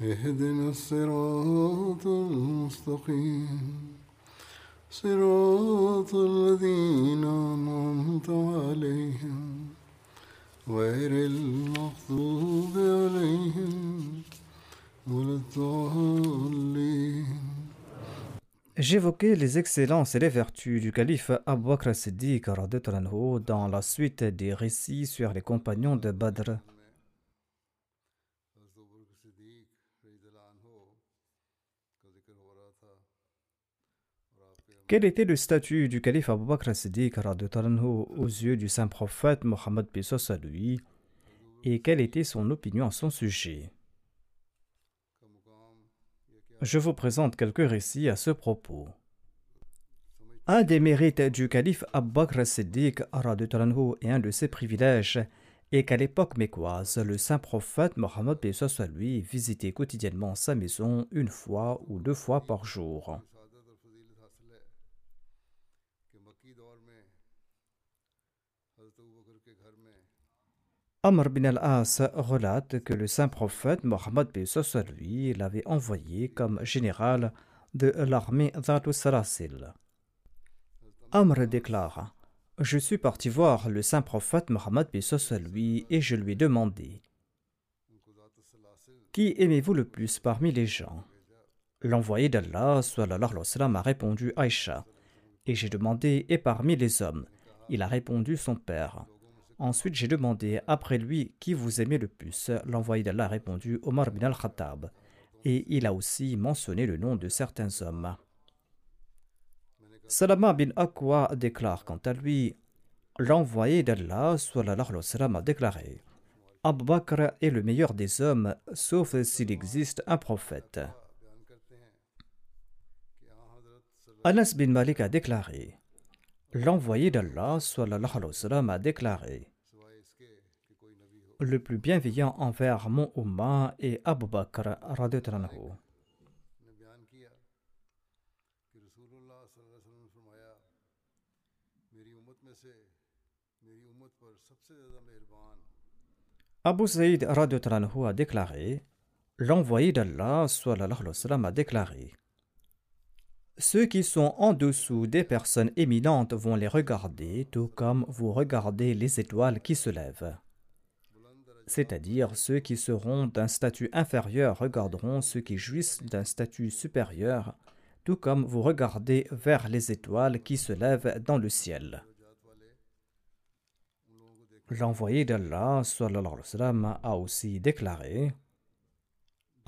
اهدنا الصراط المستقيم صراط الذين أنعمت عليهم غير المغضوب عليهم ولا الضالين J'évoquais les excellences et les vertus du calife Abu Bakr Siddiq radhiyallahu anhu dans la suite des récits sur les compagnons de Badr. Quel était le statut du calife Abu Bakr Siddiq radhiyallahu anhu aux yeux du saint prophète Mohammed à lui? Et quelle était son opinion à son sujet? Je vous présente quelques récits à ce propos. Un des mérites du calife Abu Bakr Siddiq radhiyallahu anhu et un de ses privilèges est qu'à l'époque mécoise, le saint prophète Mohammed à lui visitait quotidiennement sa maison une fois ou deux fois par jour. Amr bin al-As relate que le saint prophète Mohammed lui l'avait envoyé comme général de l'armée Dhatu Salasil. Amr déclare Je suis parti voir le saint prophète Mohammed lui et je lui ai demandé Qui aimez-vous le plus parmi les gens? L'envoyé d'Allah a répondu Aïcha. Et j'ai demandé Et parmi les hommes? Il a répondu son père. Ensuite, j'ai demandé après lui qui vous aimez le plus. L'envoyé d'Allah a répondu Omar bin al-Khattab. Et il a aussi mentionné le nom de certains hommes. Salama bin Aqwa déclare quant à lui L'envoyé d'Allah a déclaré Abu Bakr est le meilleur des hommes, sauf s'il existe un prophète. Anas bin Malik a déclaré L'envoyé d'Allah a déclaré Le plus bienveillant envers mon Ummah est Abu Bakr. Abu Saïd a déclaré L'envoyé d'Allah a déclaré ceux qui sont en dessous des personnes éminentes vont les regarder, tout comme vous regardez les étoiles qui se lèvent. C'est-à-dire ceux qui seront d'un statut inférieur regarderont ceux qui jouissent d'un statut supérieur, tout comme vous regardez vers les étoiles qui se lèvent dans le ciel. L'envoyé d'Allah a aussi déclaré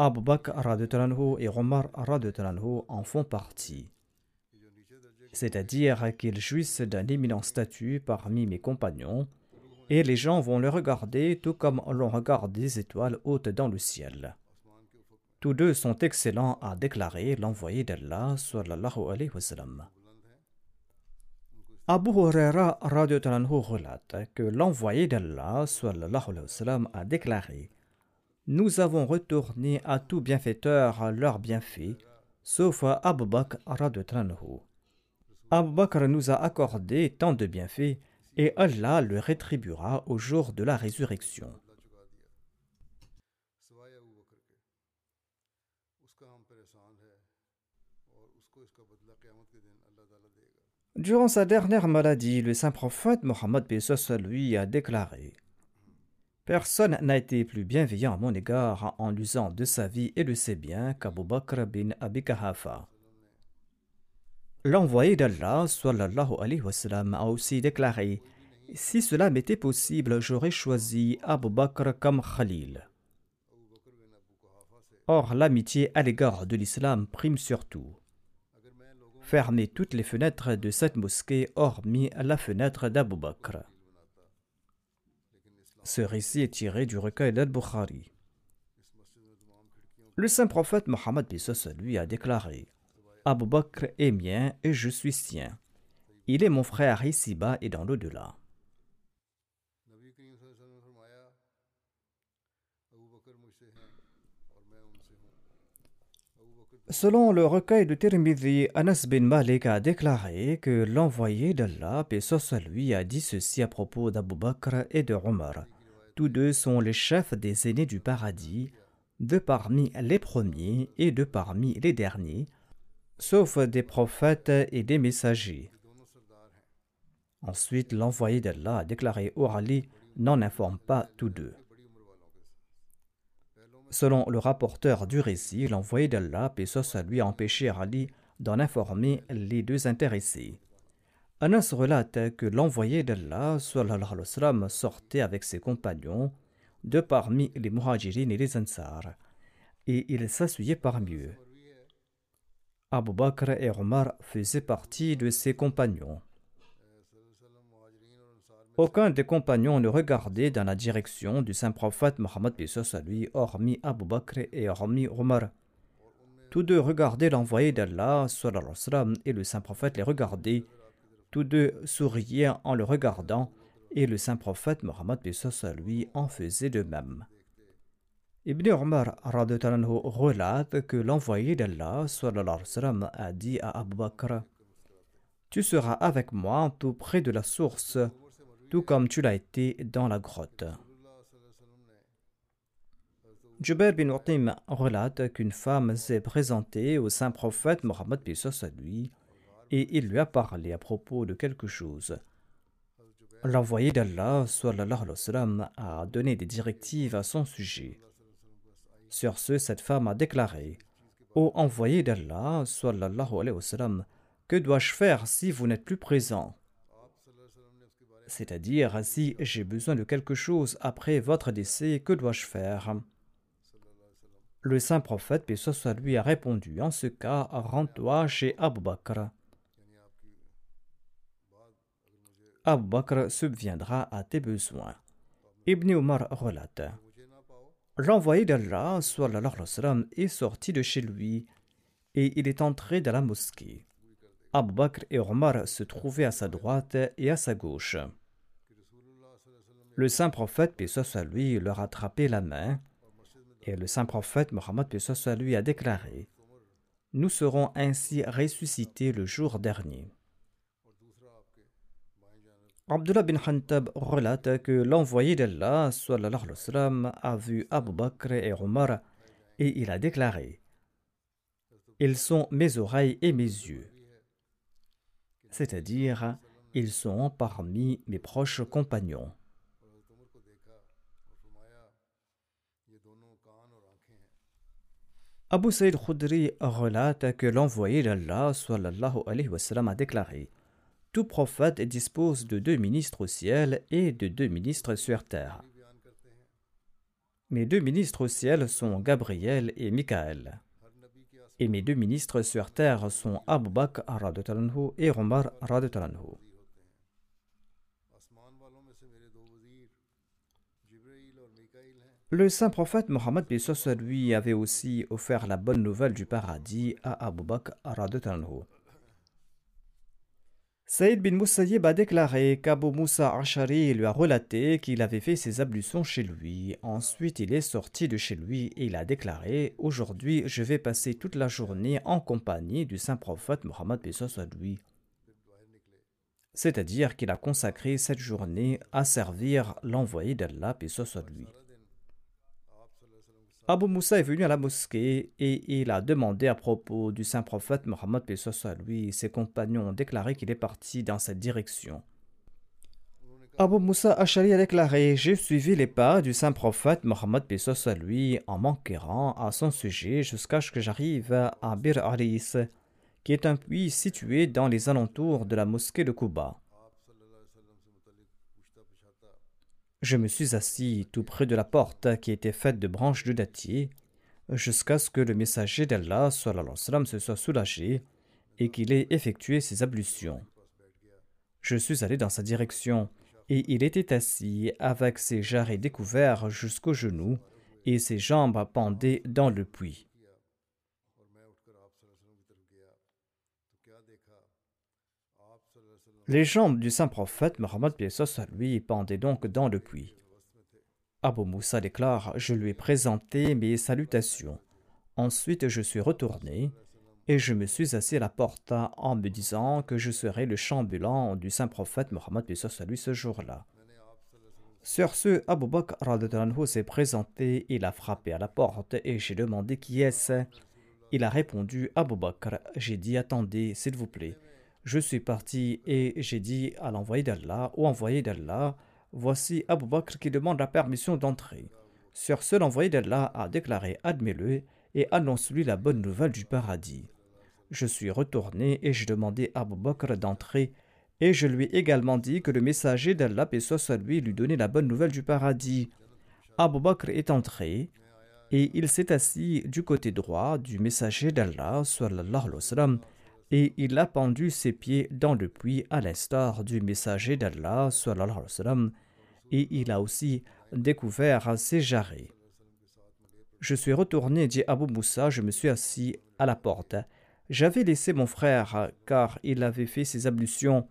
Abu Bakr et Omar en font partie. C'est-à-dire qu'ils jouissent d'un éminent statut parmi mes compagnons, et les gens vont le regarder tout comme l'on regarde des étoiles hautes dans le ciel. Tous deux sont excellents à déclarer l'envoyé d'Allah sallallahu alayhi wa sallam. Abu Huraira relate que l'envoyé d'Allah sallallahu alayhi wa sallam a déclaré nous avons retourné à tout bienfaiteur leurs bienfaits, sauf à Abu Bakr Abu Bakr nous a accordé tant de bienfaits et Allah le rétribuera au jour de la résurrection. Durant sa dernière maladie, le saint prophète Mohammed lui a déclaré Personne n'a été plus bienveillant à mon égard en usant de sa vie et de ses biens qu'Abu Bakr bin Abi Kahafa. L'envoyé d'Allah sallallahu alayhi wa sallam, a aussi déclaré Si cela m'était possible, j'aurais choisi Abu Bakr comme Khalil. Or, l'amitié à l'égard de l'islam prime surtout. Fermez toutes les fenêtres de cette mosquée, hormis la fenêtre d'Abu Bakr. Ce récit est tiré du recueil d'Al-Bukhari. Le saint prophète Mohammed lui a déclaré Abu Bakr est mien et je suis sien. Il est mon frère ici-bas et dans l'au-delà. Selon le recueil de Tirmidhi, Anas bin Malik a déclaré que l'envoyé d'Allah, paix lui, a dit ceci à propos d'Abu Bakr et de Omar. Tous deux sont les chefs des aînés du paradis, de parmi les premiers et de parmi les derniers, sauf des prophètes et des messagers. Ensuite, l'envoyé d'Allah a déclaré Ali n'en informe pas tous deux. Selon le rapporteur du récit, l'envoyé d'Allah, Pesos lui a empêché Ali d'en informer les deux intéressés. Anas relate que l'envoyé d'Allah sortait avec ses compagnons de parmi les muhajirin et les ansar, et il s'assuyait parmi eux. Abu Bakr et Omar faisaient partie de ses compagnons. Aucun des compagnons ne regardait dans la direction du saint prophète Mohammed à lui, hormis Abu Bakr et hormis Omar. Tous deux regardaient l'envoyé d'Allah et le saint prophète les regardait. Tous deux souriaient en le regardant et le saint prophète Mohammed à lui en faisait de même. Ibn Omar relate que l'envoyé d'Allah a dit à Abu Bakr Tu seras avec moi tout près de la source tout comme tu l'as été dans la grotte. Jubair bin Utim relate qu'une femme s'est présentée au saint prophète Mohammed à lui et il lui a parlé à propos de quelque chose. L'envoyé d'Allah a donné des directives à son sujet. Sur ce, cette femme a déclaré Ô envoyé d'Allah, que dois-je faire si vous n'êtes plus présent? C'est-à-dire, si j'ai besoin de quelque chose après votre décès, que dois-je faire? Le saint prophète, paix lui, a répondu En ce cas, rends-toi chez Abu Bakr. Abu Bakr subviendra à tes besoins. Ibn Omar relate L'envoyé d'Allah est sorti de chez lui et il est entré dans la mosquée. Abu Bakr et Omar se trouvaient à sa droite et à sa gauche. Le saint prophète, paix lui, leur a attrapé la main, et le saint prophète Mohammed, paix lui, a déclaré Nous serons ainsi ressuscités le jour dernier. Abdullah bin Khantab relate que l'envoyé d'Allah a vu Abu Bakr et Omar et il a déclaré Ils sont mes oreilles et mes yeux c'est-à-dire ils sont parmi mes proches compagnons. Abu Saïd Khudri relate que l'envoyé d'Allah a déclaré Tout prophète dispose de deux ministres au ciel et de deux ministres sur terre. Mes deux ministres au ciel sont Gabriel et Michael. Et mes deux ministres sur terre sont Abu Bakr et Omar. Le saint prophète Mohammed lui avait aussi offert la bonne nouvelle du paradis à Abu Bakr. Saïd bin Musayyib a déclaré qu'Abu Musa Ashari lui a relaté qu'il avait fait ses ablutions chez lui. Ensuite, il est sorti de chez lui et il a déclaré Aujourd'hui, je vais passer toute la journée en compagnie du saint prophète Mohammed lui. C'est-à-dire qu'il a consacré cette journée à servir l'envoyé d'Allah lui. Abu Moussa est venu à la mosquée et il a demandé à propos du saint prophète Mohammed à lui. Ses compagnons ont déclaré qu'il est parti dans cette direction. Abu Musa Ashari a déclaré J'ai suivi les pas du saint prophète Mohammed à lui en m'enquérant à son sujet jusqu'à ce que j'arrive à Bir Aris, qui est un puits situé dans les alentours de la mosquée de Kuba. Je me suis assis tout près de la porte qui était faite de branches de dattier jusqu'à ce que le messager d'Allah se soit soulagé et qu'il ait effectué ses ablutions. Je suis allé dans sa direction et il était assis avec ses jarrets découverts jusqu'aux genoux et ses jambes pendaient dans le puits. Les jambes du saint prophète Mohammed lui pendaient donc dans le puits. Abu Moussa déclare Je lui ai présenté mes salutations. Ensuite, je suis retourné et je me suis assis à la porte en me disant que je serais le chambulant du saint prophète Mohammed lui ce jour-là. Sur ce, Abu Bakr s'est présenté, il a frappé à la porte et j'ai demandé qui est-ce. Il a répondu Abu Bakr. J'ai dit Attendez, s'il vous plaît. Je suis parti et j'ai dit à l'envoyé d'Allah, ou envoyé d'Allah, voici Abu Bakr qui demande la permission d'entrer. Sur ce, l'envoyé d'Allah a déclaré Admets-le et annonce-lui la bonne nouvelle du paradis. Je suis retourné et j'ai demandé à Abu Bakr d'entrer et je lui ai également dit que le messager d'Allah, paix soit lui, lui donnait la bonne nouvelle du paradis. Abu Bakr est entré et il s'est assis du côté droit du messager d'Allah, et il a pendu ses pieds dans le puits à l'instar du messager d'Allah, et il a aussi découvert ses jarrets. Je suis retourné, dit Abu Moussa, je me suis assis à la porte. J'avais laissé mon frère car il avait fait ses ablutions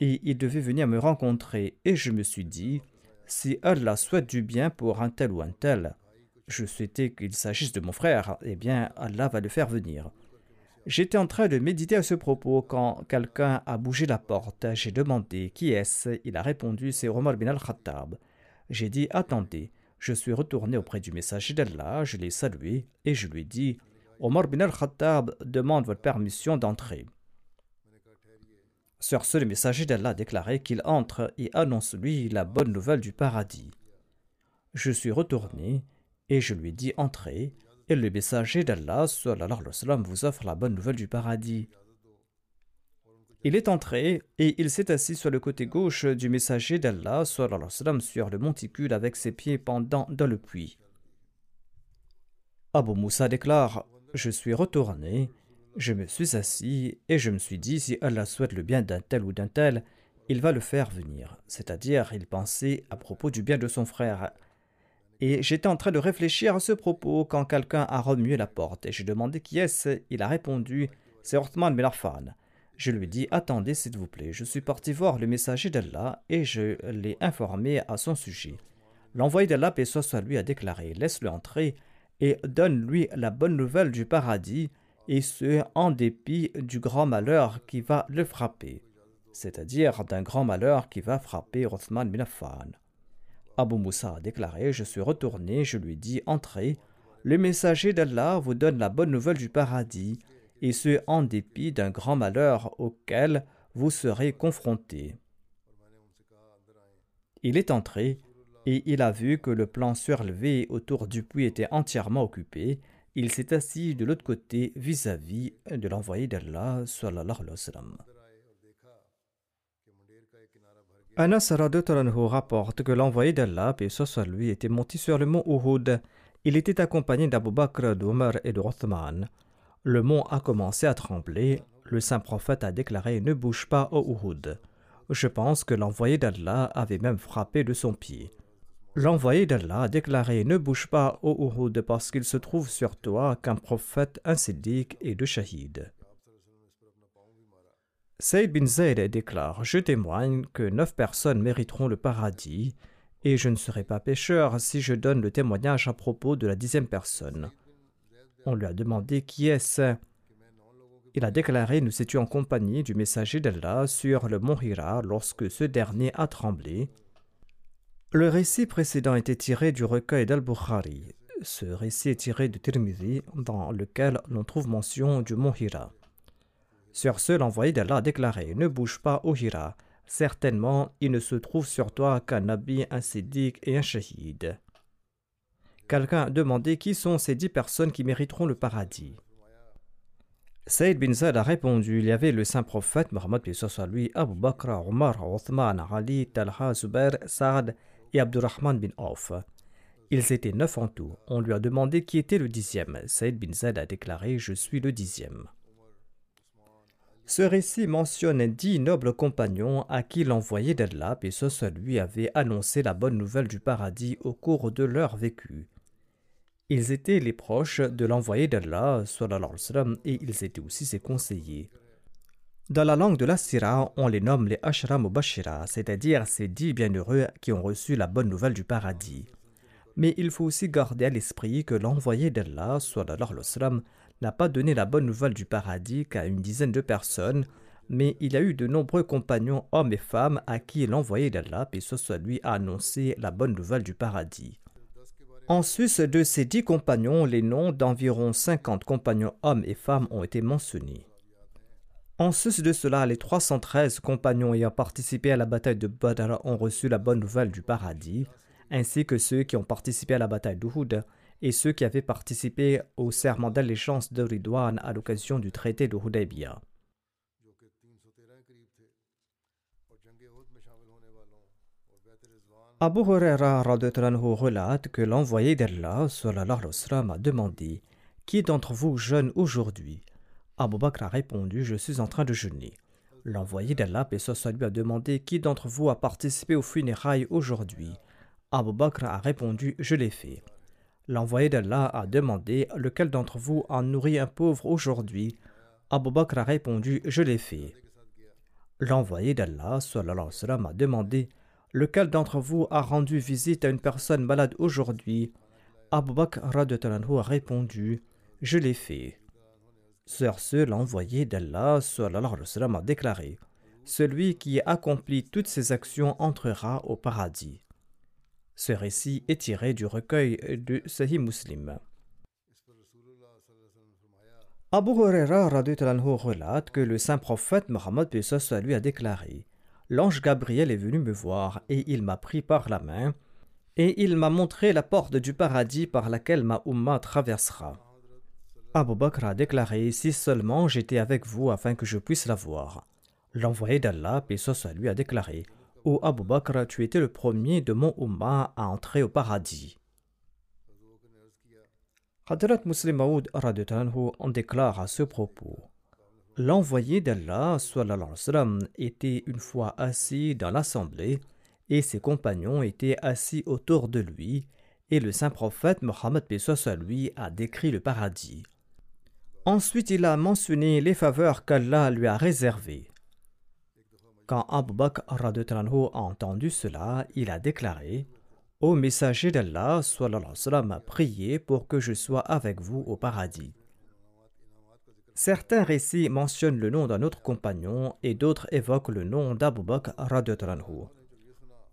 et il devait venir me rencontrer, et je me suis dit, si Allah souhaite du bien pour un tel ou un tel, je souhaitais qu'il s'agisse de mon frère, eh bien Allah va le faire venir. J'étais en train de méditer à ce propos quand quelqu'un a bougé la porte. J'ai demandé qui est-ce. Il a répondu c'est Omar bin al-Khattab. J'ai dit attendez. Je suis retourné auprès du messager d'Allah, je l'ai salué et je lui ai dit Omar bin al-Khattab demande votre permission d'entrer. Sur ce, le messager d'Allah a déclaré qu'il entre et annonce lui la bonne nouvelle du paradis. Je suis retourné et je lui ai dit Entrez, et le messager d'Allah vous offre la bonne nouvelle du paradis. Il est entré et il s'est assis sur le côté gauche du messager d'Allah sur le monticule avec ses pieds pendant dans le puits. Abu Moussa déclare Je suis retourné je me suis assis et je me suis dit si Allah souhaite le bien d'un tel ou d'un tel, il va le faire venir. C'est-à-dire, il pensait à propos du bien de son frère. Et j'étais en train de réfléchir à ce propos quand quelqu'un a remué la porte et j'ai demandé qui est-ce. Il a répondu C'est Orthman bin Je lui dit Attendez, s'il vous plaît. Je suis parti voir le messager d'Allah et je l'ai informé à son sujet. L'envoyé d'Allah, paix soit lui, a déclaré Laisse-le entrer et donne-lui la bonne nouvelle du paradis et ce en dépit du grand malheur qui va le frapper, c'est-à-dire d'un grand malheur qui va frapper Othman bin Affan. Abu Moussa a déclaré Je suis retourné, je lui dis Entrez, le messager d'Allah vous donne la bonne nouvelle du paradis, et ce en dépit d'un grand malheur auquel vous serez confrontés. Il est entré, et il a vu que le plan surlevé autour du puits était entièrement occupé, il s'est assis de l'autre côté vis-à-vis de l'envoyé d'Allah. Anas rapporte que l'envoyé d'Allah, paix soit lui, était monté sur le mont Uhud. Il était accompagné d'Abu Bakr, et de Rothman. Le mont a commencé à trembler. Le saint prophète a déclaré Ne bouge pas au Uhud. Je pense que l'envoyé d'Allah avait même frappé de son pied. L'envoyé d'Allah a déclaré Ne bouge pas, ô Uhud, parce qu'il se trouve sur toi qu'un prophète, un et deux shahids. Saïd bin Zayd déclare Je témoigne que neuf personnes mériteront le paradis, et je ne serai pas pécheur si je donne le témoignage à propos de la dixième personne. On lui a demandé qui est-ce. Il a déclaré Nous étions en compagnie du messager d'Allah sur le mont Hira lorsque ce dernier a tremblé le récit précédent était tiré du recueil d'Al-Bukhari. Ce récit est tiré de Tirmidhi, dans lequel l'on trouve mention du mont Hira. Sur ce, l'envoyé d'Allah a déclaré Ne bouge pas Hira, Certainement, il ne se trouve sur toi qu'un nabi, un siddiq et un shahid. Quelqu'un a demandé qui sont ces dix personnes qui mériteront le paradis? Saïd bin Zaid a répondu il y avait le saint prophète Mohammed lui, Abu Bakr, Omar, Othman, Ali, Talha, Zubair, Saad et Abdurrahman bin Auf. Ils étaient neuf en tout. On lui a demandé qui était le dixième. Saïd bin Zaid a déclaré Je suis le dixième. Ce récit mentionne dix nobles compagnons à qui l'envoyé d'Allah, et ce lui avait annoncé la bonne nouvelle du paradis au cours de leur vécu. Ils étaient les proches de l'envoyé d'Allah et ils étaient aussi ses conseillers. Dans la langue de la Sira, on les nomme les Ashram Bashira, c'est-à-dire ces dix bienheureux qui ont reçu la bonne nouvelle du paradis. Mais il faut aussi garder à l'esprit que l'envoyé d'Allah n'a pas donné la bonne nouvelle du paradis qu'à une dizaine de personnes, mais il a eu de nombreux compagnons hommes et femmes à qui l'envoyé d'Allah, et ce soit lui, a annoncé la bonne nouvelle du paradis. En sus de ces dix compagnons, les noms d'environ cinquante compagnons hommes et femmes ont été mentionnés. En sus de cela, les 313 compagnons ayant participé à la bataille de Badr ont reçu la bonne nouvelle du paradis, ainsi que ceux qui ont participé à la bataille d'Uhud et ceux qui avaient participé au serment d'allégeance de Ridwan à l'occasion du traité de Hudaybiyah. Abu Huraira relate que l'envoyé d'Allah a demandé Qui d'entre vous jeûne aujourd'hui? Abu Bakr a répondu Je suis en train de jeûner. L'envoyé d'Allah, lui, a demandé Qui d'entre vous a participé aux funérailles aujourd'hui? Abu Bakr a répondu Je l'ai fait. L'envoyé d'Allah a demandé Lequel d'entre vous a nourri un pauvre aujourd'hui Abu Bakr a répondu Je l'ai fait. L'envoyé d'Allah a demandé Lequel d'entre vous a rendu visite à une personne malade aujourd'hui? Abu Bakr a répondu Je l'ai fait. Sur ce, l'envoyé d'Allah a déclaré Celui qui accomplit toutes ces actions entrera au paradis. Ce récit est tiré du recueil de Sahih Muslim. Abu Huraira relate que le saint prophète Mohammed lui a déclaré l'ange Gabriel est venu me voir et il m'a pris par la main et il m'a montré la porte du paradis par laquelle ma traversera. Abu Bakr a déclaré Si seulement j'étais avec vous afin que je puisse la voir. L'envoyé d'Allah, paix lui, a déclaré Ô Abu Bakr, tu étais le premier de mon Ummah à entrer au paradis. Hadrat Muslim Maud en déclare à ce propos L'envoyé d'Allah était une fois assis dans l'assemblée et ses compagnons étaient assis autour de lui et le saint prophète Mohammed lui a décrit le paradis. Ensuite, il a mentionné les faveurs qu'Allah lui a réservées. Quand Abu Bakr a entendu cela, il a déclaré Ô messager d'Allah, a prié pour que je sois avec vous au paradis. Certains récits mentionnent le nom d'un autre compagnon et d'autres évoquent le nom d'Abu Bakr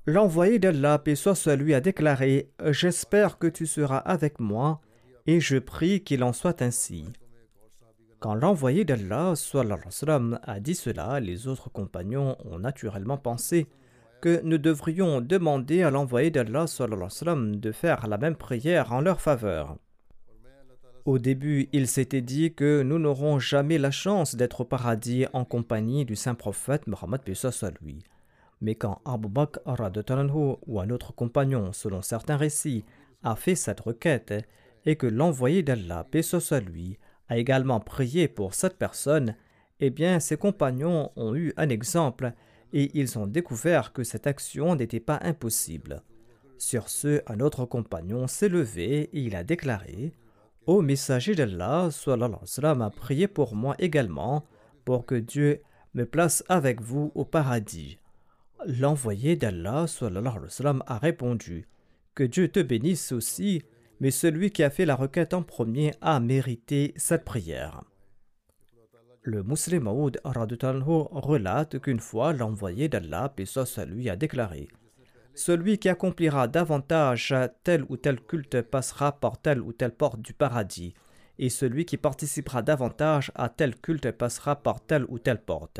L'envoyé d'Allah, paix soit lui, a déclaré J'espère que tu seras avec moi et je prie qu'il en soit ainsi. Quand l'envoyé d'Allah a dit cela, les autres compagnons ont naturellement pensé que nous devrions demander à l'envoyé d'Allah de faire la même prière en leur faveur. Au début, il s'était dit que nous n'aurons jamais la chance d'être au paradis en compagnie du saint prophète Mohammed lui. Mais quand Abu Bakr ou un autre compagnon, selon certains récits, a fait cette requête et que l'envoyé d'Allah, paix lui, a également prié pour cette personne, eh bien ses compagnons ont eu un exemple et ils ont découvert que cette action n'était pas impossible. Sur ce, un autre compagnon s'est levé et il a déclaré Ô messager d'Allah, a prié pour moi également, pour que Dieu me place avec vous au paradis. L'envoyé d'Allah a répondu Que Dieu te bénisse aussi, mais celui qui a fait la requête en premier a mérité cette prière. Le musulman Maoud relate qu'une fois l'envoyé d'Allah, et lui, a déclaré celui qui accomplira davantage tel ou tel culte passera par telle ou telle porte du paradis, et celui qui participera davantage à tel culte passera par telle ou telle porte.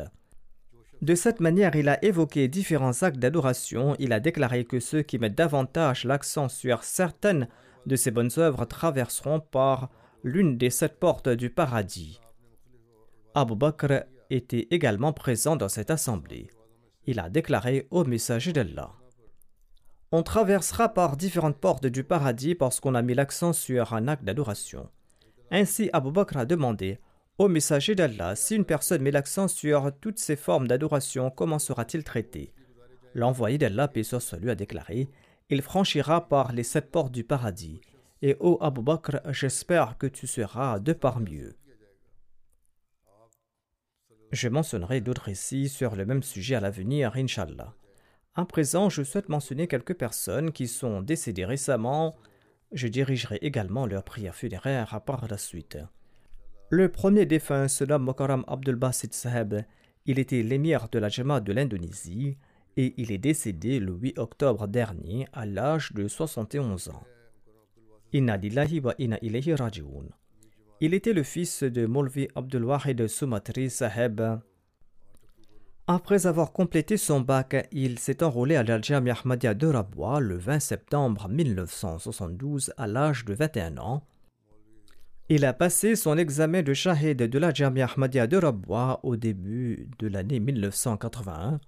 De cette manière, il a évoqué différents actes d'adoration. Il a déclaré que ceux qui mettent davantage l'accent sur certaines de ces bonnes œuvres traverseront par l'une des sept portes du paradis. Abu Bakr était également présent dans cette assemblée. Il a déclaré au messager d'Allah On traversera par différentes portes du paradis parce qu'on a mis l'accent sur un acte d'adoration. Ainsi, Abu Bakr a demandé Ô messager d'Allah, si une personne met l'accent sur toutes ces formes d'adoration, comment sera-t-il traité? L'envoyé d'Allah, paix soit lui, a déclaré Il franchira par les sept portes du paradis. Et ô Abu Bakr, j'espère que tu seras de parmi eux. Je mentionnerai d'autres récits sur le même sujet à l'avenir, Inshallah. À présent, je souhaite mentionner quelques personnes qui sont décédées récemment. Je dirigerai également leur prière funéraire à part la suite. Le premier défunt se Mokaram Abdul Basit Saheb. Il était l'émir de la Jama de l'Indonésie et il est décédé le 8 octobre dernier à l'âge de 71 ans. Il était le fils de Molvi Abdul Wahid Sumatri Saheb. Après avoir complété son bac, il s'est enrôlé à l'Al-Jamia Ahmadiyya de Rabwa le 20 septembre 1972 à l'âge de 21 ans il a passé son examen de Shahid de la Jamia Ahmadiyya de Rabwa au début de l'année 1981.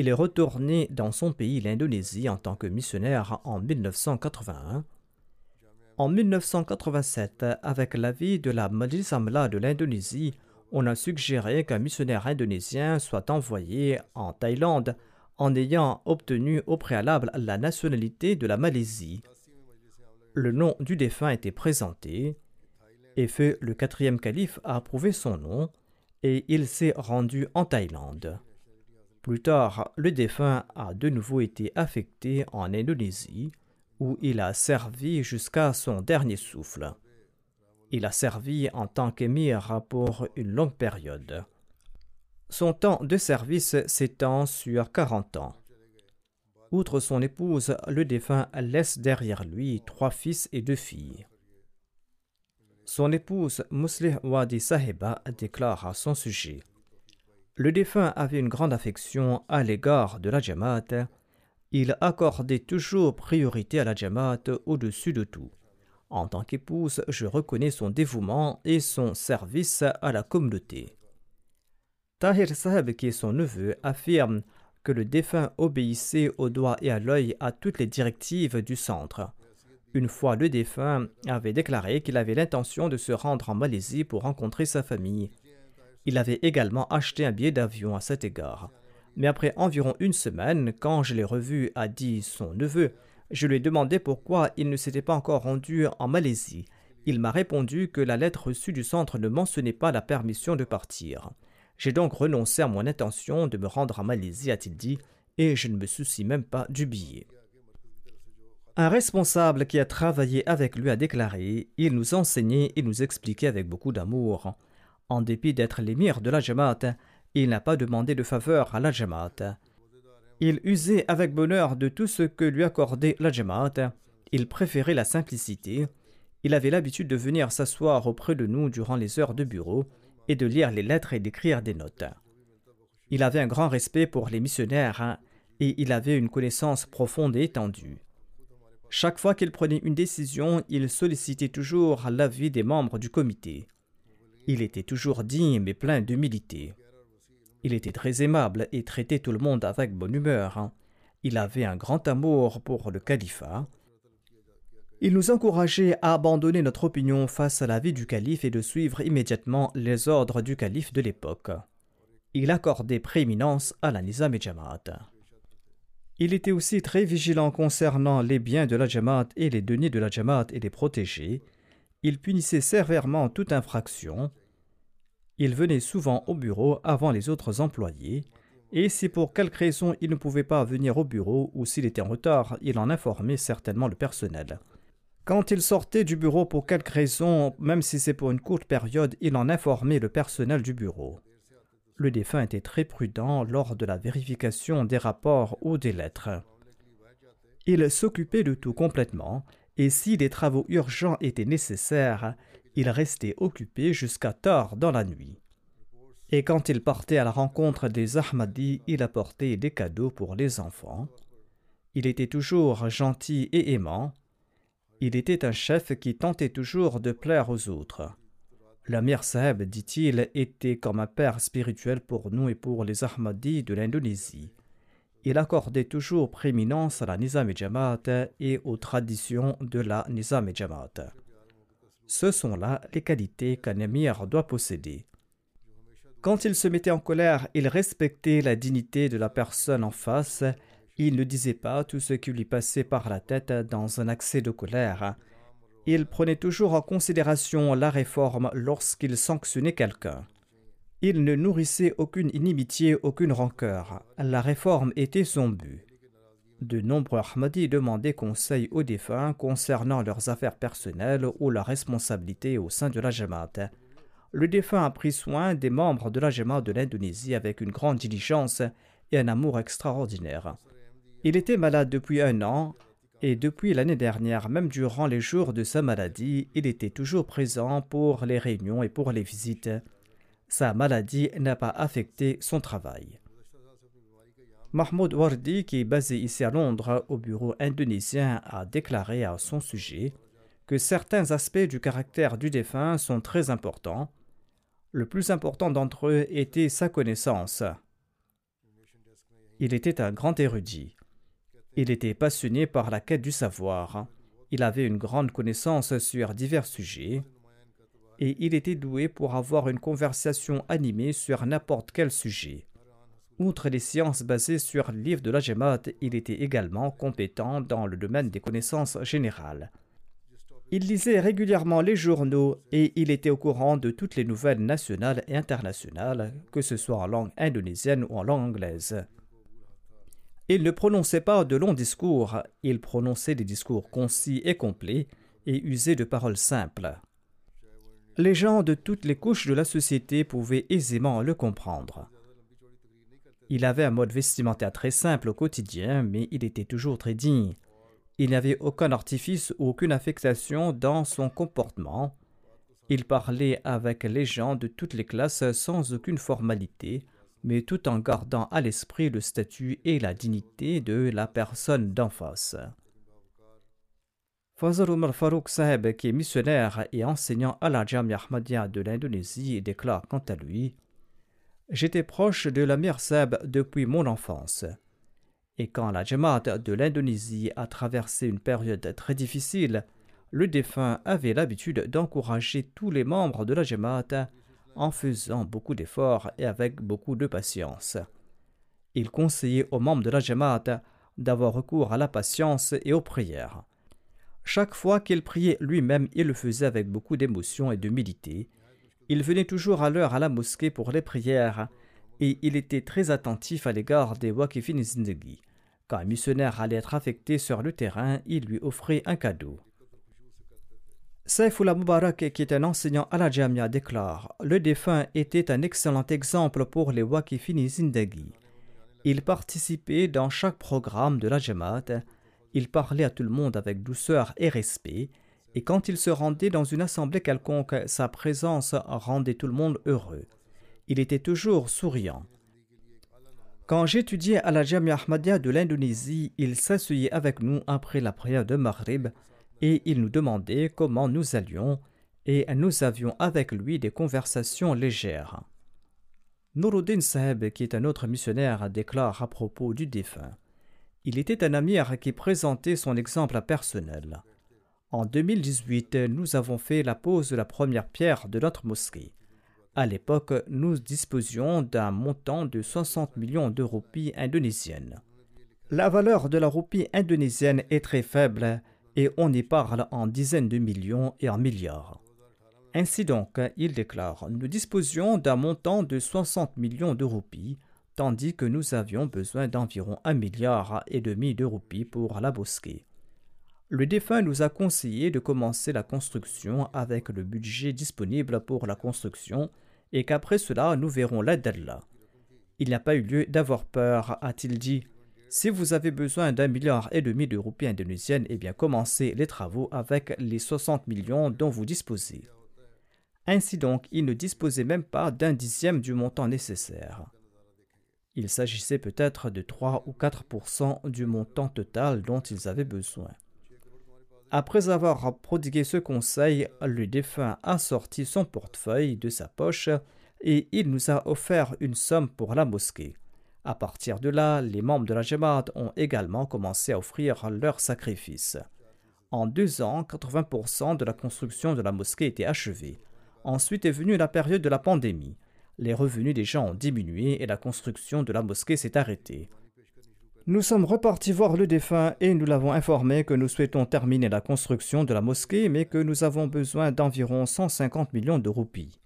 Il est retourné dans son pays, l'Indonésie, en tant que missionnaire en 1981. En 1987, avec l'avis de la Majlis Amla de l'Indonésie, on a suggéré qu'un missionnaire indonésien soit envoyé en Thaïlande en ayant obtenu au préalable la nationalité de la Malaisie. Le nom du défunt était présenté et feu le quatrième calife a approuvé son nom et il s'est rendu en Thaïlande. Plus tard, le défunt a de nouveau été affecté en Indonésie où il a servi jusqu'à son dernier souffle. Il a servi en tant qu'émir pour une longue période. Son temps de service s'étend sur 40 ans. Outre son épouse, le défunt laisse derrière lui trois fils et deux filles. Son épouse Muslih Wadi Sahiba déclare à son sujet Le défunt avait une grande affection à l'égard de la Jamaat. Il accordait toujours priorité à la Jamaat au-dessus de tout. En tant qu'épouse, je reconnais son dévouement et son service à la communauté. Tahir Sahib, qui est son neveu, affirme que le défunt obéissait au doigt et à l'œil à toutes les directives du centre. Une fois, le défunt avait déclaré qu'il avait l'intention de se rendre en Malaisie pour rencontrer sa famille. Il avait également acheté un billet d'avion à cet égard. Mais après environ une semaine, quand je l'ai revu, a dit son neveu, je lui ai demandé pourquoi il ne s'était pas encore rendu en Malaisie. Il m'a répondu que la lettre reçue du centre ne mentionnait pas la permission de partir. J'ai donc renoncé à mon intention de me rendre en Malaisie, a-t-il dit, et je ne me soucie même pas du billet. Un responsable qui a travaillé avec lui a déclaré Il nous enseignait et nous expliquait avec beaucoup d'amour. En dépit d'être l'émir de la Jamaat, il n'a pas demandé de faveur à la Jamaat. Il usait avec bonheur de tout ce que lui accordait la Jamaat. Il préférait la simplicité. Il avait l'habitude de venir s'asseoir auprès de nous durant les heures de bureau et de lire les lettres et d'écrire des notes. Il avait un grand respect pour les missionnaires et il avait une connaissance profonde et étendue. Chaque fois qu'il prenait une décision, il sollicitait toujours l'avis des membres du comité. Il était toujours digne mais plein d'humilité. Il était très aimable et traitait tout le monde avec bonne humeur. Il avait un grand amour pour le califat. Il nous encourageait à abandonner notre opinion face à la vie du calife et de suivre immédiatement les ordres du calife de l'époque. Il accordait prééminence à la Nizam et Jamaat. Il était aussi très vigilant concernant les biens de la Jamaat et les deniers de la Jamaat et les protéger. Il punissait sévèrement toute infraction. Il venait souvent au bureau avant les autres employés, et si pour quelque raison il ne pouvait pas venir au bureau ou s'il était en retard, il en informait certainement le personnel. Quand il sortait du bureau pour quelque raison, même si c'est pour une courte période, il en informait le personnel du bureau le défunt était très prudent lors de la vérification des rapports ou des lettres. Il s'occupait de tout complètement, et si des travaux urgents étaient nécessaires, il restait occupé jusqu'à tard dans la nuit. Et quand il partait à la rencontre des Ahmadis, il apportait des cadeaux pour les enfants. Il était toujours gentil et aimant. Il était un chef qui tentait toujours de plaire aux autres. L'Amir Saheb, dit-il, était comme un père spirituel pour nous et pour les Ahmadis de l'Indonésie. Il accordait toujours prééminence à la Nizam et et aux traditions de la Nizam et. Ce sont là les qualités qu'un Amir doit posséder. Quand il se mettait en colère, il respectait la dignité de la personne en face. Il ne disait pas tout ce qui lui passait par la tête dans un accès de colère. Il prenait toujours en considération la réforme lorsqu'il sanctionnait quelqu'un. Il ne nourrissait aucune inimitié, aucune rancœur. La réforme était son but. De nombreux Ahmadis demandaient conseil aux défunts concernant leurs affaires personnelles ou leurs responsabilités au sein de la Jamaat le défunt a pris soin des membres de la Jama de l'Indonésie avec une grande diligence et un amour extraordinaire. Il était malade depuis un an et depuis l'année dernière, même durant les jours de sa maladie, il était toujours présent pour les réunions et pour les visites. Sa maladie n'a pas affecté son travail. Mahmoud Wardi, qui est basé ici à Londres au bureau indonésien, a déclaré à son sujet que certains aspects du caractère du défunt sont très importants le plus important d'entre eux était sa connaissance. Il était un grand érudit. Il était passionné par la quête du savoir. Il avait une grande connaissance sur divers sujets. Et il était doué pour avoir une conversation animée sur n'importe quel sujet. Outre les sciences basées sur le livre de la Gemat, il était également compétent dans le domaine des connaissances générales. Il lisait régulièrement les journaux et il était au courant de toutes les nouvelles nationales et internationales, que ce soit en langue indonésienne ou en langue anglaise. Il ne prononçait pas de longs discours, il prononçait des discours concis et complets et usait de paroles simples. Les gens de toutes les couches de la société pouvaient aisément le comprendre. Il avait un mode vestimentaire très simple au quotidien, mais il était toujours très digne. Il n'y avait aucun artifice ou aucune affectation dans son comportement. Il parlait avec les gens de toutes les classes sans aucune formalité, mais tout en gardant à l'esprit le statut et la dignité de la personne d'en face. Fazal Umar Farouk Saheb, qui est missionnaire et enseignant à la Jamia Ahmadiyya de l'Indonésie, déclare quant à lui J'étais proche de la mère Saheb depuis mon enfance. Et quand la Jamaat de l'Indonésie a traversé une période très difficile, le défunt avait l'habitude d'encourager tous les membres de la Jamaat en faisant beaucoup d'efforts et avec beaucoup de patience. Il conseillait aux membres de la Jamaat d'avoir recours à la patience et aux prières. Chaque fois qu'il priait lui-même, il le faisait avec beaucoup d'émotion et d'humilité. Il venait toujours à l'heure à la mosquée pour les prières et il était très attentif à l'égard des Wakifin Zindagi. Quand un missionnaire allait être affecté sur le terrain, il lui offrait un cadeau. Saifullah Mubarak, qui est un enseignant à la Jamia, déclare Le défunt était un excellent exemple pour les Wakifini Zindagi. Il participait dans chaque programme de la Jamaat, il parlait à tout le monde avec douceur et respect, et quand il se rendait dans une assemblée quelconque, sa présence rendait tout le monde heureux. Il était toujours souriant. Quand j'étudiais à la Jamia Ahmadiyya de l'Indonésie, il s'asseyait avec nous après la prière de Maghrib et il nous demandait comment nous allions et nous avions avec lui des conversations légères. Nuruddin Saheb, qui est un autre missionnaire, déclare à propos du défunt. Il était un amir qui présentait son exemple personnel. En 2018, nous avons fait la pose de la première pierre de notre mosquée. À l'époque, nous disposions d'un montant de 60 millions de roupies indonésiennes. La valeur de la roupie indonésienne est très faible et on y parle en dizaines de millions et en milliards. Ainsi donc, il déclare, nous disposions d'un montant de 60 millions de roupies, tandis que nous avions besoin d'environ un milliard et demi de roupies pour la bosquée. Le défunt nous a conseillé de commencer la construction avec le budget disponible pour la construction et qu'après cela nous verrons l'aide d'Allah. Il n'y a pas eu lieu d'avoir peur, a-t-il dit. Si vous avez besoin d'un milliard et demi de roupies indonésiennes, eh bien commencez les travaux avec les 60 millions dont vous disposez. Ainsi donc, ils ne disposaient même pas d'un dixième du montant nécessaire. Il s'agissait peut-être de 3 ou 4% du montant total dont ils avaient besoin. Après avoir prodigué ce conseil, le défunt a sorti son portefeuille de sa poche et il nous a offert une somme pour la mosquée. À partir de là, les membres de la Jamaat ont également commencé à offrir leurs sacrifices. En deux ans, 80% de la construction de la mosquée était achevée. Ensuite est venue la période de la pandémie. Les revenus des gens ont diminué et la construction de la mosquée s'est arrêtée. Nous sommes repartis voir le défunt et nous l'avons informé que nous souhaitons terminer la construction de la mosquée mais que nous avons besoin d'environ 150 millions de roupies.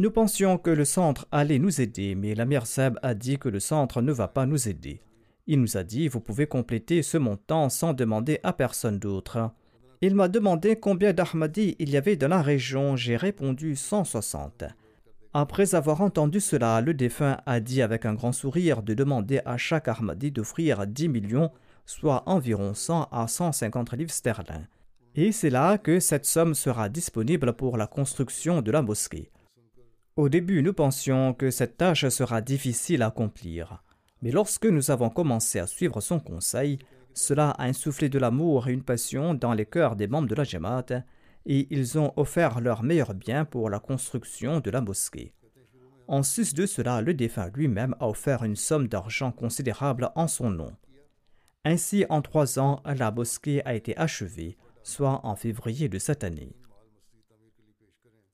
Nous pensions que le centre allait nous aider, mais la Seb a dit que le centre ne va pas nous aider. Il nous a dit Vous pouvez compléter ce montant sans demander à personne d'autre. Il m'a demandé combien d'Ahmadis il y avait dans la région. J'ai répondu 160. Après avoir entendu cela, le défunt a dit avec un grand sourire de demander à chaque Ahmadi d'offrir 10 millions, soit environ 100 à 150 livres sterling. Et c'est là que cette somme sera disponible pour la construction de la mosquée. Au début, nous pensions que cette tâche sera difficile à accomplir, mais lorsque nous avons commencé à suivre son conseil, cela a insufflé de l'amour et une passion dans les cœurs des membres de la Jamaat, et ils ont offert leur meilleur bien pour la construction de la mosquée. En sus de cela, le défunt lui-même a offert une somme d'argent considérable en son nom. Ainsi, en trois ans, la mosquée a été achevée, soit en février de cette année.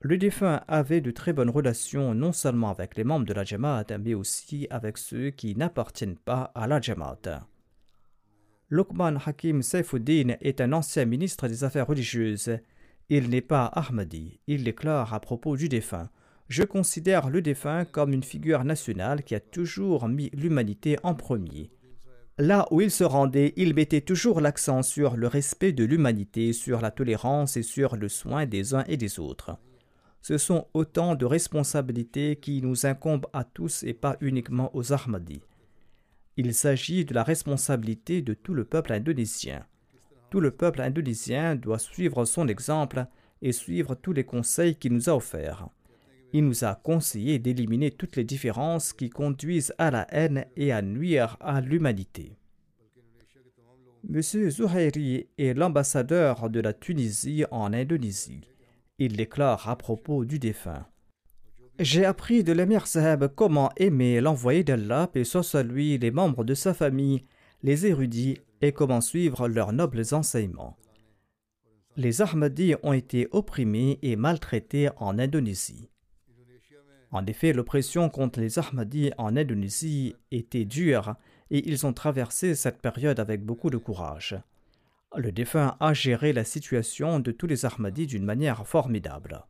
Le défunt avait de très bonnes relations non seulement avec les membres de la Jamaat, mais aussi avec ceux qui n'appartiennent pas à la Jamaat. Luqman Hakim Saifuddin est un ancien ministre des Affaires religieuses. Il n'est pas Ahmadi. Il déclare à propos du défunt Je considère le défunt comme une figure nationale qui a toujours mis l'humanité en premier. Là où il se rendait, il mettait toujours l'accent sur le respect de l'humanité, sur la tolérance et sur le soin des uns et des autres. Ce sont autant de responsabilités qui nous incombent à tous et pas uniquement aux Ahmadis. Il s'agit de la responsabilité de tout le peuple indonésien. Tout le peuple indonésien doit suivre son exemple et suivre tous les conseils qu'il nous a offerts. Il nous a conseillé d'éliminer toutes les différences qui conduisent à la haine et à nuire à l'humanité. M. Zuhairi est l'ambassadeur de la Tunisie en Indonésie. Il déclare à propos du défunt. J'ai appris de l'émir Saheb comment aimer l'envoyé d'Allah, et soit lui, les membres de sa famille, les érudits, et comment suivre leurs nobles enseignements. Les Ahmadis ont été opprimés et maltraités en Indonésie. En effet, l'oppression contre les Ahmadis en Indonésie était dure et ils ont traversé cette période avec beaucoup de courage. Le défunt a géré la situation de tous les Ahmadis d'une manière formidable.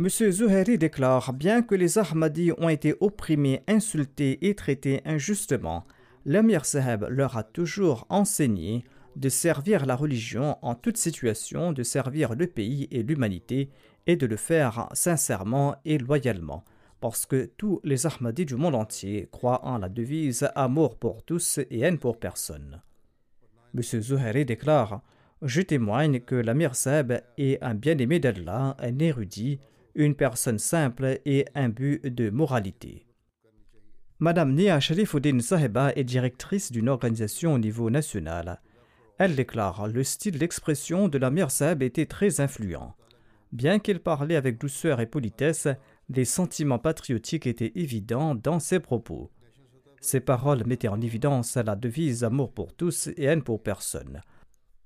M. Zuhairi déclare Bien que les Ahmadis ont été opprimés, insultés et traités injustement, l'Amir Saheb leur a toujours enseigné de servir la religion en toute situation, de servir le pays et l'humanité et de le faire sincèrement et loyalement, parce que tous les Ahmadis du monde entier croient en la devise Amour pour tous et haine pour personne. M. Zuhairi déclare Je témoigne que l'Amir Seb est un bien-aimé d'Allah, un érudit, une personne simple et but de moralité. Madame Nia Sharifuddin Saheba est directrice d'une organisation au niveau national. Elle déclare Le style d'expression de l'Amir Seb était très influent. Bien qu'il parlait avec douceur et politesse, les sentiments patriotiques étaient évidents dans ses propos. Ces paroles mettaient en évidence la devise amour pour tous et haine pour personne.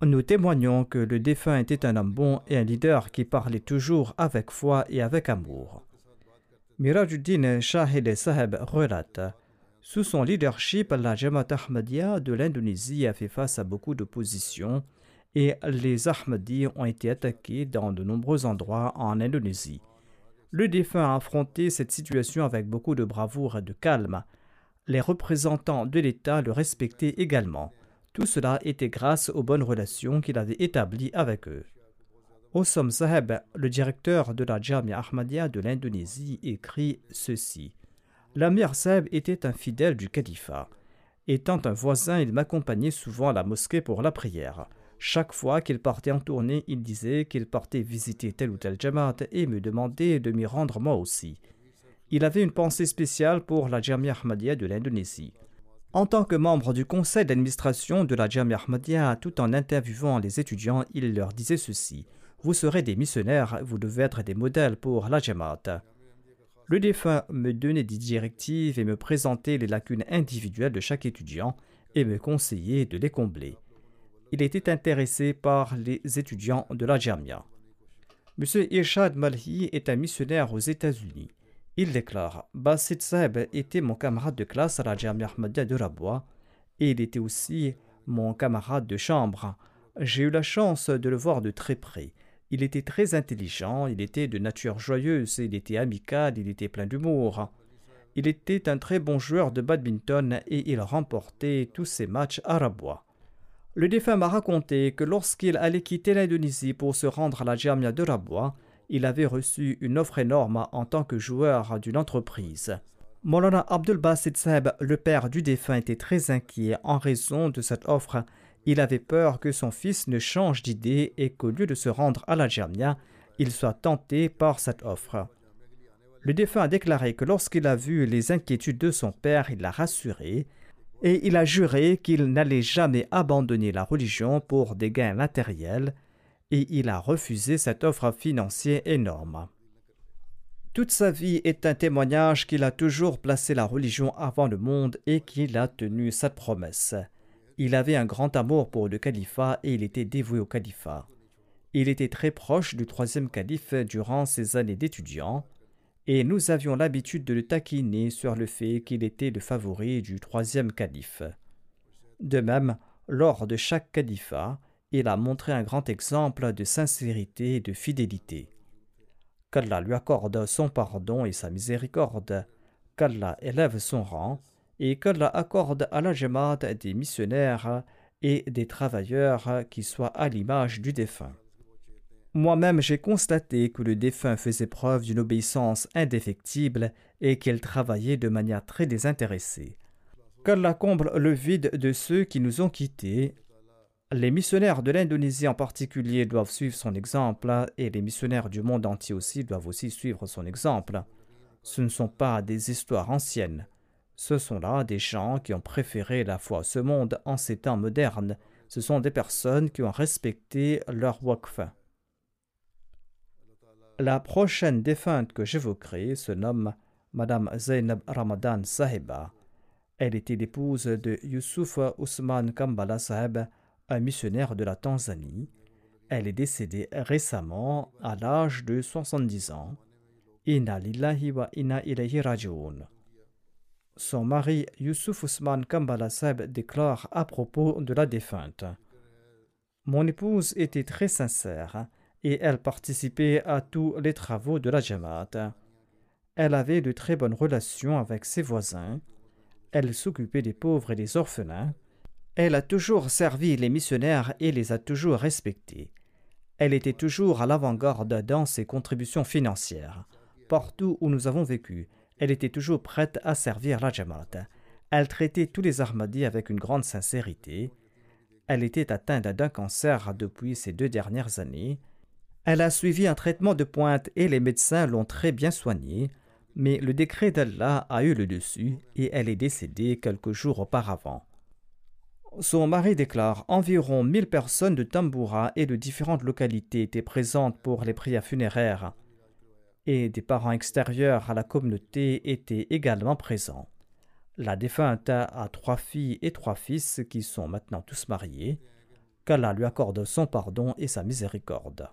Nous témoignons que le défunt était un homme bon et un leader qui parlait toujours avec foi et avec amour. Mirajuddin Shahid Saheb relate Sous son leadership, la Jamaat Ahmadiyya de l'Indonésie a fait face à beaucoup d'opposition et les Ahmadis ont été attaqués dans de nombreux endroits en Indonésie. Le défunt a affronté cette situation avec beaucoup de bravoure et de calme les représentants de l'État le respectaient également. Tout cela était grâce aux bonnes relations qu'il avait établies avec eux. Osam Saheb, le directeur de la Jamia Ahmadiyya de l'Indonésie, écrit ceci L'Amir Saheb était un fidèle du califat. Étant un voisin, il m'accompagnait souvent à la mosquée pour la prière. Chaque fois qu'il partait en tournée, il disait qu'il partait visiter tel ou tel Jamaat et me demandait de m'y rendre moi aussi. Il avait une pensée spéciale pour la Jamia Ahmadiyya de l'Indonésie. En tant que membre du conseil d'administration de la Jamia Ahmadiyya, tout en interviewant les étudiants, il leur disait ceci Vous serez des missionnaires, vous devez être des modèles pour la Jamaat. Le défunt me donnait des directives et me présentait les lacunes individuelles de chaque étudiant et me conseillait de les combler. Il était intéressé par les étudiants de la Jamia. M. Irshad Malhi est un missionnaire aux États-Unis. Il déclare Basit Saeb était mon camarade de classe à la Jamia Ahmadiyya de Rabwa et il était aussi mon camarade de chambre. J'ai eu la chance de le voir de très près. Il était très intelligent, il était de nature joyeuse, il était amical, il était plein d'humour. Il était un très bon joueur de badminton et il remportait tous ses matchs à Rabwa. Le défunt m'a raconté que lorsqu'il allait quitter l'Indonésie pour se rendre à la Jamia de Rabwa, il avait reçu une offre énorme en tant que joueur d'une entreprise. Molana Abdul Basit Seb, le père du défunt, était très inquiet en raison de cette offre il avait peur que son fils ne change d'idée et qu'au lieu de se rendre à la il soit tenté par cette offre. Le défunt a déclaré que lorsqu'il a vu les inquiétudes de son père, il l'a rassuré et il a juré qu'il n'allait jamais abandonner la religion pour des gains matériels et il a refusé cette offre financière énorme. Toute sa vie est un témoignage qu'il a toujours placé la religion avant le monde et qu'il a tenu cette promesse. Il avait un grand amour pour le califat et il était dévoué au califat. Il était très proche du troisième calife durant ses années d'étudiant, et nous avions l'habitude de le taquiner sur le fait qu'il était le favori du troisième calife. De même, lors de chaque califat, il a montré un grand exemple de sincérité et de fidélité. Qu'Allah lui accorde son pardon et sa miséricorde, qu'Allah élève son rang, et qu'Allah accorde à la Jamaat des missionnaires et des travailleurs qui soient à l'image du défunt. Moi-même, j'ai constaté que le défunt faisait preuve d'une obéissance indéfectible et qu'il travaillait de manière très désintéressée. Qu'Allah comble le vide de ceux qui nous ont quittés. Les missionnaires de l'Indonésie en particulier doivent suivre son exemple et les missionnaires du monde entier aussi doivent aussi suivre son exemple. Ce ne sont pas des histoires anciennes. Ce sont là des gens qui ont préféré la foi à ce monde en ces temps modernes. Ce sont des personnes qui ont respecté leur waqf. La prochaine défunte que j'évoquerai se nomme Madame Zainab Ramadan Sahiba. Elle était l'épouse de Yusuf Ousmane Kambala Sahib, un missionnaire de la Tanzanie. Elle est décédée récemment à l'âge de 70 ans. Inna lillahi wa inna ilayhi raji'un. Son mari Yusuf Ousmane Kambala Seb déclare à propos de la défunte Mon épouse était très sincère et elle participait à tous les travaux de la Jamaat. Elle avait de très bonnes relations avec ses voisins. Elle s'occupait des pauvres et des orphelins. Elle a toujours servi les missionnaires et les a toujours respectés. Elle était toujours à l'avant-garde dans ses contributions financières. Partout où nous avons vécu, elle était toujours prête à servir la Jamaat. Elle traitait tous les Ahmadis avec une grande sincérité. Elle était atteinte d'un cancer depuis ces deux dernières années. Elle a suivi un traitement de pointe et les médecins l'ont très bien soignée, mais le décret d'Allah a eu le dessus et elle est décédée quelques jours auparavant. Son mari déclare environ mille personnes de Tamboura et de différentes localités étaient présentes pour les prières funéraires et des parents extérieurs à la communauté étaient également présents. La défunte a trois filles et trois fils qui sont maintenant tous mariés. Qu'Allah lui accorde son pardon et sa miséricorde.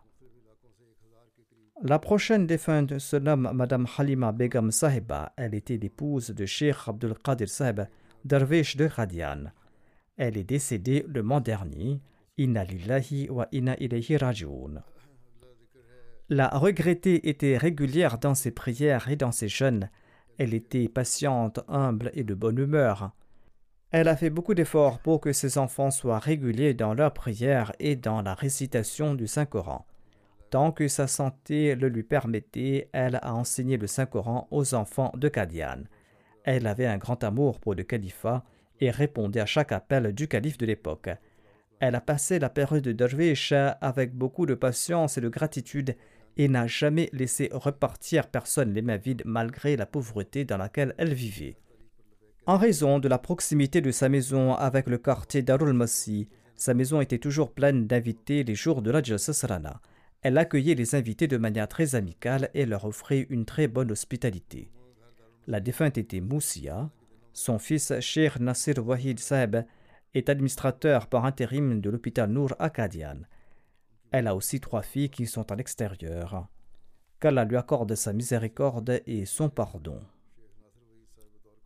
La prochaine défunte se nomme Madame Halima Begum Sahiba. Elle était l'épouse de Sheikh Abdul Qadir Sahib, dervish de Radian. Elle est décédée le mois dernier. Inna lillahi wa inna ilayhi raji'un. La regrettée était régulière dans ses prières et dans ses jeûnes. Elle était patiente, humble et de bonne humeur. Elle a fait beaucoup d'efforts pour que ses enfants soient réguliers dans leurs prières et dans la récitation du Saint-Coran. Tant que sa santé le lui permettait, elle a enseigné le Saint-Coran aux enfants de Kadian. Elle avait un grand amour pour le califat et répondait à chaque appel du calife de l'époque. Elle a passé la période de dervish avec beaucoup de patience et de gratitude et n'a jamais laissé repartir personne les mains vides malgré la pauvreté dans laquelle elle vivait. En raison de la proximité de sa maison avec le quartier Darul Massi, sa maison était toujours pleine d'invités les jours de la Sarana. Elle accueillait les invités de manière très amicale et leur offrait une très bonne hospitalité. La défunte était Moussia. Son fils, Sheikh Nasir Wahid Saeb, est administrateur par intérim de l'hôpital Nour Akadian. Elle a aussi trois filles qui sont à l'extérieur. Qu'Allah lui accorde sa miséricorde et son pardon.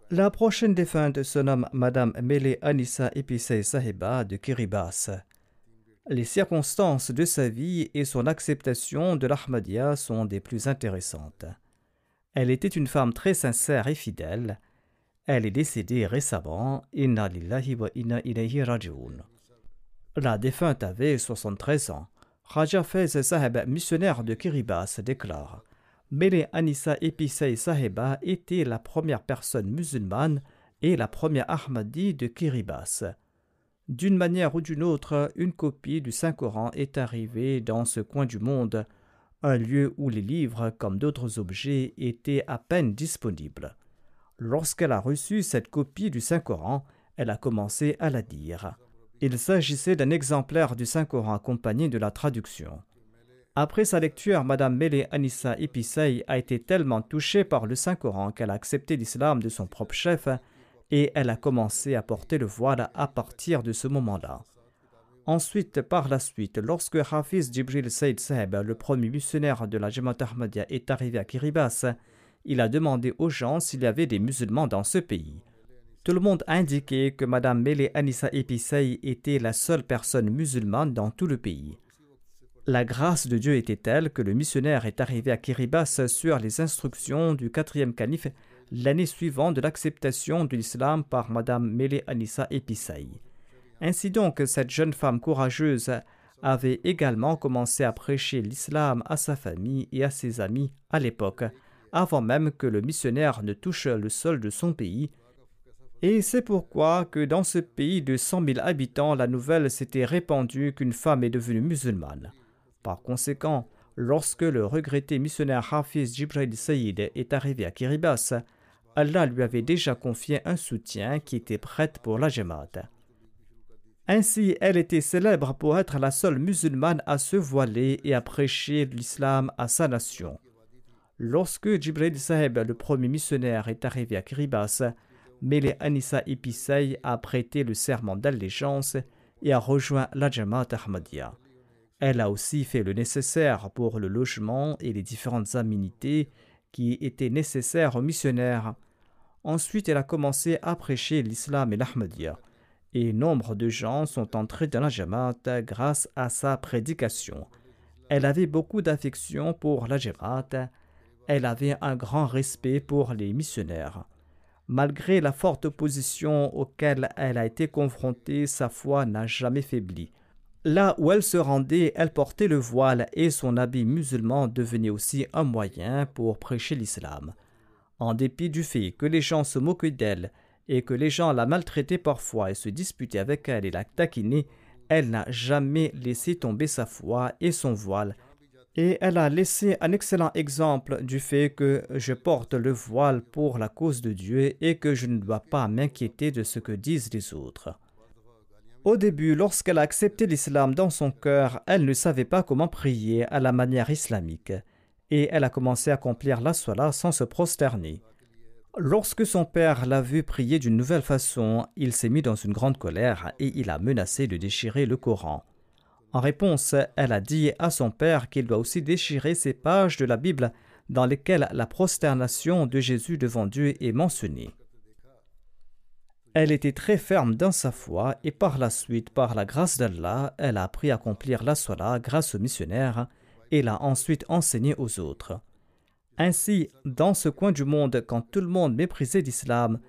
La prochaine défunte se nomme Madame Mele Anissa Episei Sahiba de Kiribati. Les circonstances de sa vie et son acceptation de l'Ahmadiyya sont des plus intéressantes. Elle était une femme très sincère et fidèle. Elle est décédée récemment. Wa raji'un. La défunte avait 73 ans. Raja Fez Saheb, missionnaire de Kiribati, déclare Mele Anissa Episei Saheba était la première personne musulmane et la première Ahmadi de Kiribati. D'une manière ou d'une autre, une copie du Saint-Coran est arrivée dans ce coin du monde, un lieu où les livres, comme d'autres objets, étaient à peine disponibles. Lorsqu'elle a reçu cette copie du Saint-Coran, elle a commencé à la dire. Il s'agissait d'un exemplaire du Saint-Coran accompagné de la traduction. Après sa lecture, Madame Mele Anissa Episei a été tellement touchée par le Saint-Coran qu'elle a accepté l'islam de son propre chef et elle a commencé à porter le voile à partir de ce moment-là. Ensuite, par la suite, lorsque Hafiz Jibril Said Seb, le premier missionnaire de la Jamaat Ahmadiyya, est arrivé à Kiribati, il a demandé aux gens s'il y avait des musulmans dans ce pays. Tout le monde a indiqué que Madame Mele Anissa Episei était la seule personne musulmane dans tout le pays. La grâce de Dieu était telle que le missionnaire est arrivé à Kiribati sur les instructions du quatrième calife l'année suivante de l'acceptation de l'islam par Madame Mele Anissa Episai. Ainsi donc, cette jeune femme courageuse avait également commencé à prêcher l'islam à sa famille et à ses amis à l'époque, avant même que le missionnaire ne touche le sol de son pays. Et c'est pourquoi que dans ce pays de 100 000 habitants, la nouvelle s'était répandue qu'une femme est devenue musulmane. Par conséquent, lorsque le regretté missionnaire Hafiz Jibril Saïd est arrivé à Kiribati, Allah lui avait déjà confié un soutien qui était prêt pour la Jamaat. Ainsi, elle était célèbre pour être la seule musulmane à se voiler et à prêcher l'islam à sa nation. Lorsque Jibril Sahib, le premier missionnaire, est arrivé à Kiribati, Mele Anissa Ipisei a prêté le serment d'allégeance et a rejoint la Jamaat Ahmadiyya. Elle a aussi fait le nécessaire pour le logement et les différentes aménités qui étaient nécessaires aux missionnaires. Ensuite, elle a commencé à prêcher l'islam et l'Ahmadiyya. Et nombre de gens sont entrés dans la Jamaat grâce à sa prédication. Elle avait beaucoup d'affection pour la Jamaat. Elle avait un grand respect pour les missionnaires. Malgré la forte opposition auquel elle a été confrontée, sa foi n'a jamais faibli. Là où elle se rendait, elle portait le voile et son habit musulman devenait aussi un moyen pour prêcher l'islam. En dépit du fait que les gens se moquaient d'elle et que les gens la maltraitaient parfois et se disputaient avec elle et la taquinaient, elle n'a jamais laissé tomber sa foi et son voile. Et elle a laissé un excellent exemple du fait que je porte le voile pour la cause de Dieu et que je ne dois pas m'inquiéter de ce que disent les autres. Au début, lorsqu'elle a accepté l'islam dans son cœur, elle ne savait pas comment prier à la manière islamique, et elle a commencé à accomplir la salat sans se prosterner. Lorsque son père l'a vu prier d'une nouvelle façon, il s'est mis dans une grande colère et il a menacé de déchirer le Coran. En réponse, elle a dit à son père qu'il doit aussi déchirer ces pages de la Bible dans lesquelles la prosternation de Jésus devant Dieu est mentionnée. Elle était très ferme dans sa foi et par la suite, par la grâce d'Allah, elle a appris à accomplir la Salah grâce aux missionnaires et l'a ensuite enseigné aux autres. Ainsi, dans ce coin du monde, quand tout le monde méprisait l'islam,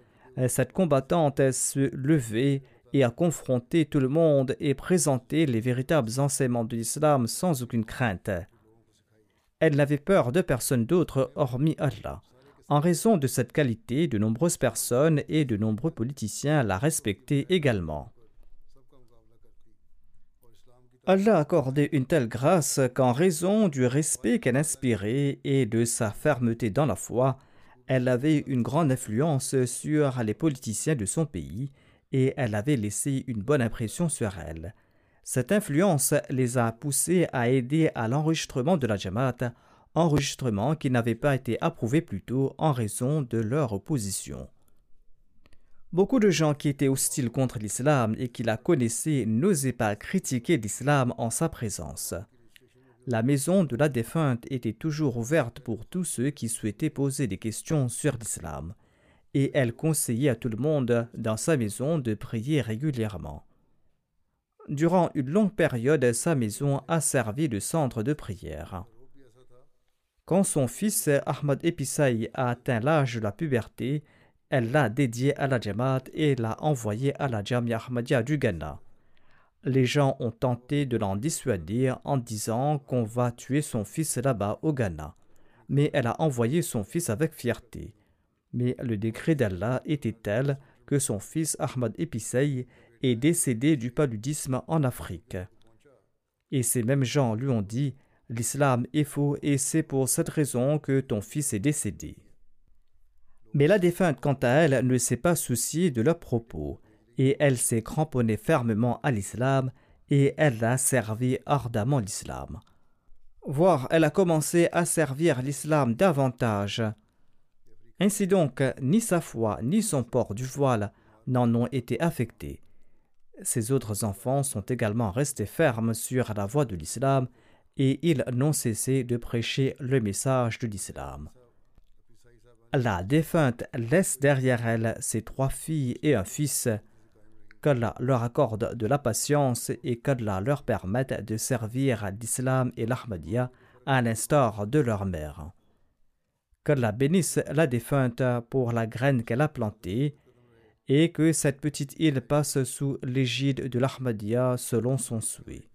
cette combattante se levait et a confronté tout le monde et présenté les véritables enseignements de l'islam sans aucune crainte. Elle n'avait peur de personne d'autre hormis Allah. En raison de cette qualité, de nombreuses personnes et de nombreux politiciens la respectaient également. Allah a accordé une telle grâce qu'en raison du respect qu'elle inspirait et de sa fermeté dans la foi, elle avait une grande influence sur les politiciens de son pays et elle avait laissé une bonne impression sur elle. Cette influence les a poussés à aider à l'enregistrement de la Jamaat, enregistrement qui n'avait pas été approuvé plus tôt en raison de leur opposition. Beaucoup de gens qui étaient hostiles contre l'islam et qui la connaissaient n'osaient pas critiquer l'islam en sa présence. La maison de la défunte était toujours ouverte pour tous ceux qui souhaitaient poser des questions sur l'islam, et elle conseillait à tout le monde dans sa maison de prier régulièrement. Durant une longue période, sa maison a servi de centre de prière. Quand son fils Ahmad Episai a atteint l'âge de la puberté, elle l'a dédié à la Jamaat et l'a envoyé à la Jamia Ahmadiyya du Ghana. Les gens ont tenté de l'en dissuader en disant qu'on va tuer son fils là-bas au Ghana. Mais elle a envoyé son fils avec fierté. Mais le décret d'Allah était tel que son fils Ahmad Episei est décédé du paludisme en Afrique. Et ces mêmes gens lui ont dit L'islam est faux et c'est pour cette raison que ton fils est décédé. Mais la défunte, quant à elle, ne s'est pas souciée de leurs propos, et elle s'est cramponnée fermement à l'islam, et elle a servi ardemment l'islam. Voire, elle a commencé à servir l'islam davantage. Ainsi donc, ni sa foi, ni son port du voile n'en ont été affectés. Ses autres enfants sont également restés fermes sur la voie de l'islam, et ils n'ont cessé de prêcher le message de l'islam. La défunte laisse derrière elle ses trois filles et un fils. Qu'Allah leur accorde de la patience et qu'Allah leur permette de servir l'islam et l'Ahmadiyya à l'instar de leur mère. Qu'Allah bénisse la défunte pour la graine qu'elle a plantée et que cette petite île passe sous l'égide de l'Ahmadiyya selon son souhait.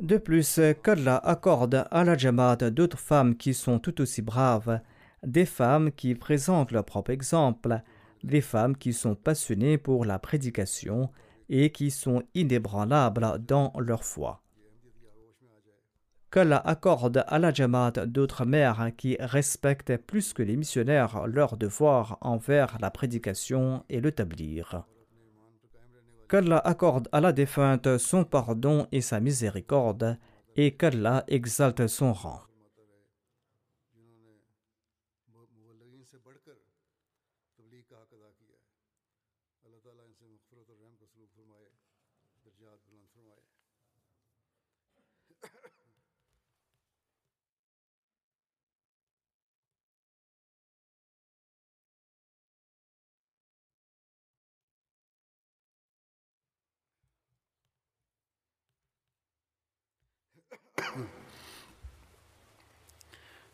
De plus, qu'Allah accorde à la Jamaat d'autres femmes qui sont tout aussi braves, des femmes qui présentent leur propre exemple, des femmes qui sont passionnées pour la prédication et qui sont inébranlables dans leur foi. Qu'Allah accorde à la Jamaat d'autres mères qui respectent plus que les missionnaires leur devoir envers la prédication et le tablir qu'Allah accorde à la défunte son pardon et sa miséricorde, et qu'Allah exalte son rang.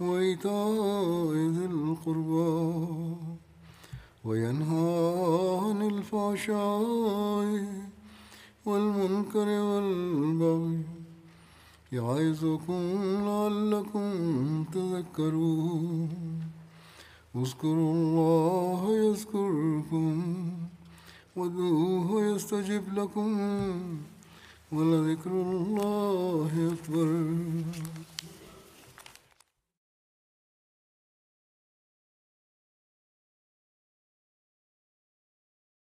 وإيتاء ذي القربى وينهى عن الفحشاء والمنكر والبغي يعظكم لعلكم تذكرون. اذكروا الله يذكركم وادعوه يستجب لكم ولذكر الله أكبر.